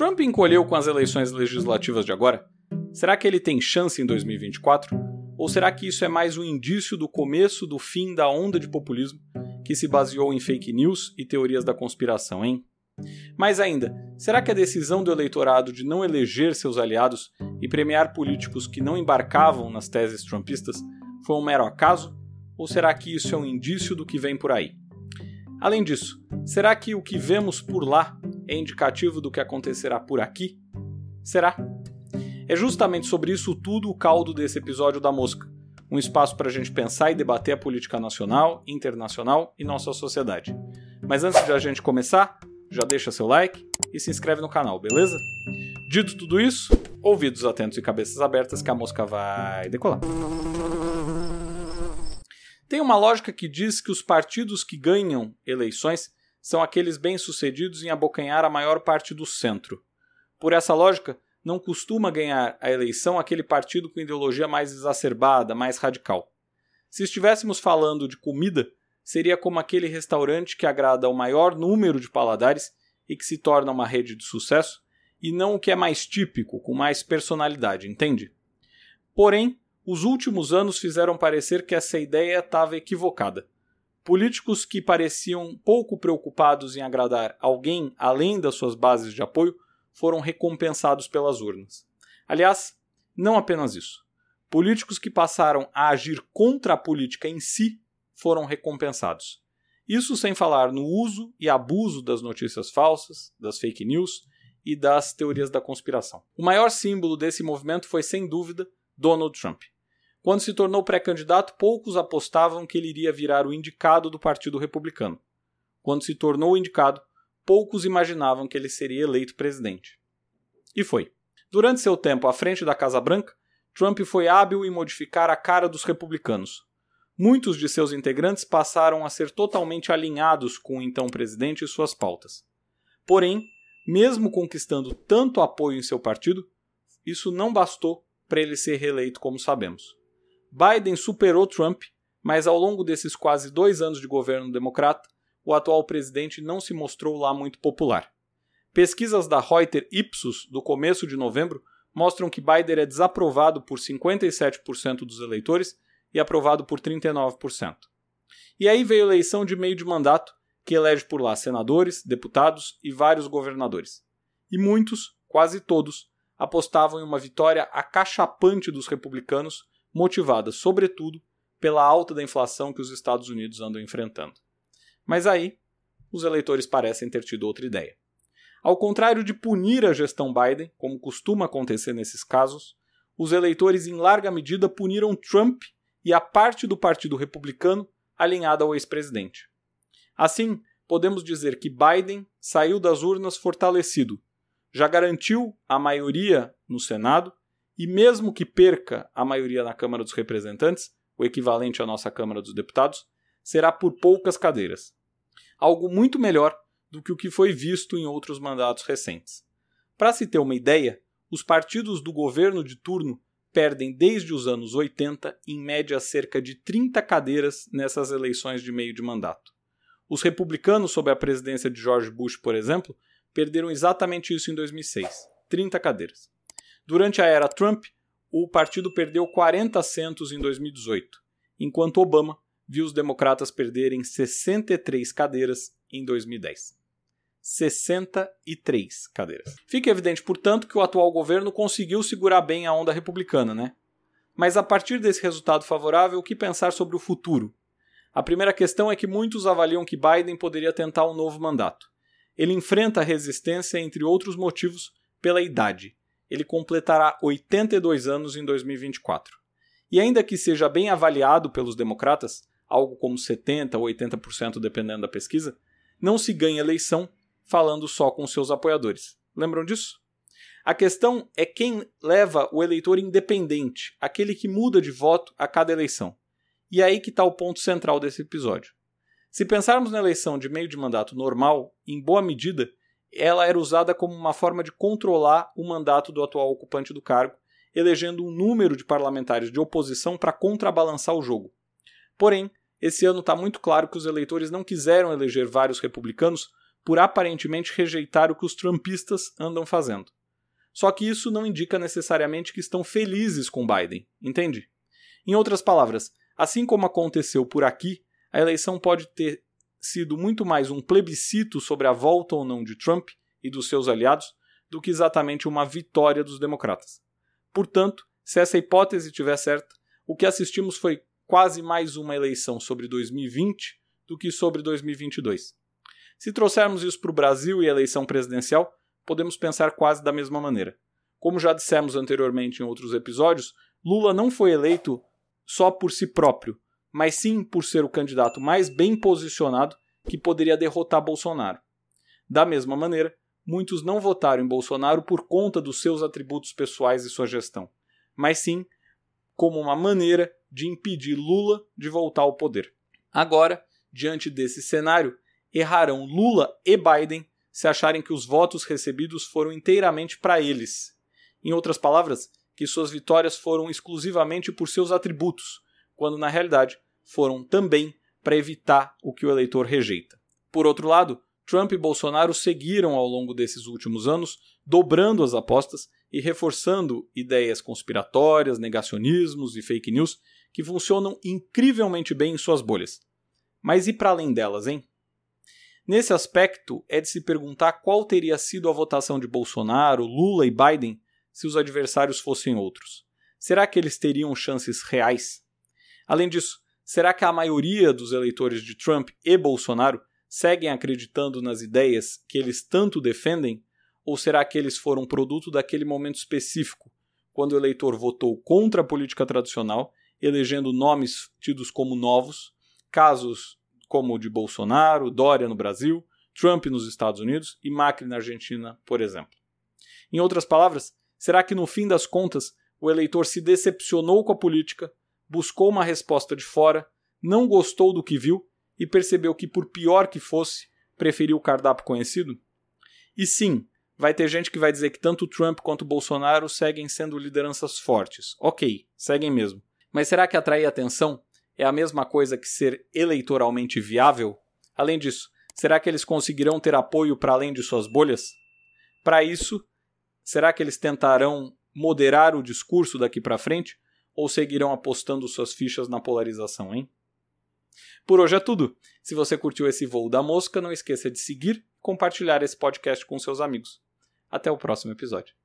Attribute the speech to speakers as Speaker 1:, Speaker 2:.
Speaker 1: Trump encolheu com as eleições legislativas de agora? Será que ele tem chance em 2024? Ou será que isso é mais um indício do começo do fim da onda de populismo que se baseou em fake news e teorias da conspiração, hein? Mais ainda, será que a decisão do eleitorado de não eleger seus aliados e premiar políticos que não embarcavam nas teses trumpistas foi um mero acaso? Ou será que isso é um indício do que vem por aí? Além disso, será que o que vemos por lá é indicativo do que acontecerá por aqui? Será? É justamente sobre isso tudo o caldo desse episódio da Mosca. Um espaço para a gente pensar e debater a política nacional, internacional e nossa sociedade. Mas antes de a gente começar, já deixa seu like e se inscreve no canal, beleza? Dito tudo isso, ouvidos atentos e cabeças abertas que a mosca vai decolar. Tem uma lógica que diz que os partidos que ganham eleições são aqueles bem-sucedidos em abocanhar a maior parte do centro. Por essa lógica, não costuma ganhar a eleição aquele partido com ideologia mais exacerbada, mais radical. Se estivéssemos falando de comida, seria como aquele restaurante que agrada ao maior número de paladares e que se torna uma rede de sucesso, e não o que é mais típico, com mais personalidade, entende? Porém, os últimos anos fizeram parecer que essa ideia estava equivocada. Políticos que pareciam pouco preocupados em agradar alguém além das suas bases de apoio foram recompensados pelas urnas. Aliás, não apenas isso. Políticos que passaram a agir contra a política em si foram recompensados. Isso sem falar no uso e abuso das notícias falsas, das fake news e das teorias da conspiração. O maior símbolo desse movimento foi, sem dúvida, Donald Trump. Quando se tornou pré-candidato, poucos apostavam que ele iria virar o indicado do Partido Republicano. Quando se tornou indicado, poucos imaginavam que ele seria eleito presidente. E foi. Durante seu tempo à frente da Casa Branca, Trump foi hábil em modificar a cara dos republicanos, muitos de seus integrantes passaram a ser totalmente alinhados com o então presidente e suas pautas. Porém, mesmo conquistando tanto apoio em seu partido, isso não bastou para ele ser reeleito, como sabemos. Biden superou Trump, mas ao longo desses quase dois anos de governo democrata, o atual presidente não se mostrou lá muito popular. Pesquisas da Reuters Ipsos do começo de novembro mostram que Biden é desaprovado por 57% dos eleitores e aprovado por 39%. E aí veio a eleição de meio de mandato, que elege por lá senadores, deputados e vários governadores. E muitos, quase todos, apostavam em uma vitória acachapante dos republicanos, motivada, sobretudo, pela alta da inflação que os Estados Unidos andam enfrentando. Mas aí, os eleitores parecem ter tido outra ideia. Ao contrário de punir a gestão Biden, como costuma acontecer nesses casos, os eleitores em larga medida puniram Trump e a parte do Partido Republicano alinhada ao ex-presidente. Assim, podemos dizer que Biden saiu das urnas fortalecido, já garantiu a maioria no Senado e, mesmo que perca a maioria na Câmara dos Representantes, o equivalente à nossa Câmara dos Deputados, será por poucas cadeiras. Algo muito melhor do que o que foi visto em outros mandatos recentes. Para se ter uma ideia, os partidos do governo de turno perdem desde os anos 80, em média, cerca de 30 cadeiras nessas eleições de meio de mandato. Os republicanos, sob a presidência de George Bush, por exemplo, perderam exatamente isso em 2006 30 cadeiras. Durante a era Trump, o partido perdeu 40 assentos em 2018, enquanto Obama viu os democratas perderem 63 cadeiras em 2010. 63 cadeiras. Fica evidente, portanto, que o atual governo conseguiu segurar bem a onda republicana, né? Mas a partir desse resultado favorável, o que pensar sobre o futuro? A primeira questão é que muitos avaliam que Biden poderia tentar um novo mandato. Ele enfrenta resistência, entre outros motivos, pela idade. Ele completará 82 anos em 2024. E ainda que seja bem avaliado pelos democratas, algo como 70 ou 80% dependendo da pesquisa, não se ganha eleição falando só com seus apoiadores. Lembram disso? A questão é quem leva o eleitor independente, aquele que muda de voto a cada eleição. E é aí que está o ponto central desse episódio. Se pensarmos na eleição de meio de mandato normal, em boa medida, ela era usada como uma forma de controlar o mandato do atual ocupante do cargo, elegendo um número de parlamentares de oposição para contrabalançar o jogo. Porém, esse ano está muito claro que os eleitores não quiseram eleger vários republicanos por aparentemente rejeitar o que os trumpistas andam fazendo. Só que isso não indica necessariamente que estão felizes com Biden, entende? Em outras palavras, assim como aconteceu por aqui, a eleição pode ter sido muito mais um plebiscito sobre a volta ou não de Trump e dos seus aliados do que exatamente uma vitória dos democratas. Portanto, se essa hipótese estiver certa, o que assistimos foi quase mais uma eleição sobre 2020 do que sobre 2022. Se trouxermos isso para o Brasil e a eleição presidencial, podemos pensar quase da mesma maneira. Como já dissemos anteriormente em outros episódios, Lula não foi eleito só por si próprio, mas sim por ser o candidato mais bem posicionado que poderia derrotar Bolsonaro. Da mesma maneira, muitos não votaram em Bolsonaro por conta dos seus atributos pessoais e sua gestão, mas sim como uma maneira de impedir Lula de voltar ao poder. Agora, diante desse cenário, errarão Lula e Biden se acharem que os votos recebidos foram inteiramente para eles. Em outras palavras, que suas vitórias foram exclusivamente por seus atributos, quando na realidade foram também para evitar o que o eleitor rejeita. Por outro lado, Trump e Bolsonaro seguiram ao longo desses últimos anos dobrando as apostas e reforçando ideias conspiratórias, negacionismos e fake news que funcionam incrivelmente bem em suas bolhas. Mas e para além delas, hein? Nesse aspecto, é de se perguntar qual teria sido a votação de Bolsonaro, Lula e Biden se os adversários fossem outros. Será que eles teriam chances reais? Além disso, será que a maioria dos eleitores de Trump e Bolsonaro seguem acreditando nas ideias que eles tanto defendem? Ou será que eles foram produto daquele momento específico, quando o eleitor votou contra a política tradicional, elegendo nomes tidos como novos, casos como o de Bolsonaro, Dória no Brasil, Trump nos Estados Unidos e Macri na Argentina, por exemplo? Em outras palavras, será que no fim das contas o eleitor se decepcionou com a política, buscou uma resposta de fora, não gostou do que viu e percebeu que, por pior que fosse, preferiu o cardápio conhecido? E sim, vai ter gente que vai dizer que tanto Trump quanto Bolsonaro seguem sendo lideranças fortes. Ok, seguem mesmo. Mas será que atrair atenção é a mesma coisa que ser eleitoralmente viável? Além disso, será que eles conseguirão ter apoio para além de suas bolhas? Para isso, será que eles tentarão moderar o discurso daqui para frente ou seguirão apostando suas fichas na polarização, hein? Por hoje é tudo. Se você curtiu esse voo da mosca, não esqueça de seguir e compartilhar esse podcast com seus amigos. Até o próximo episódio.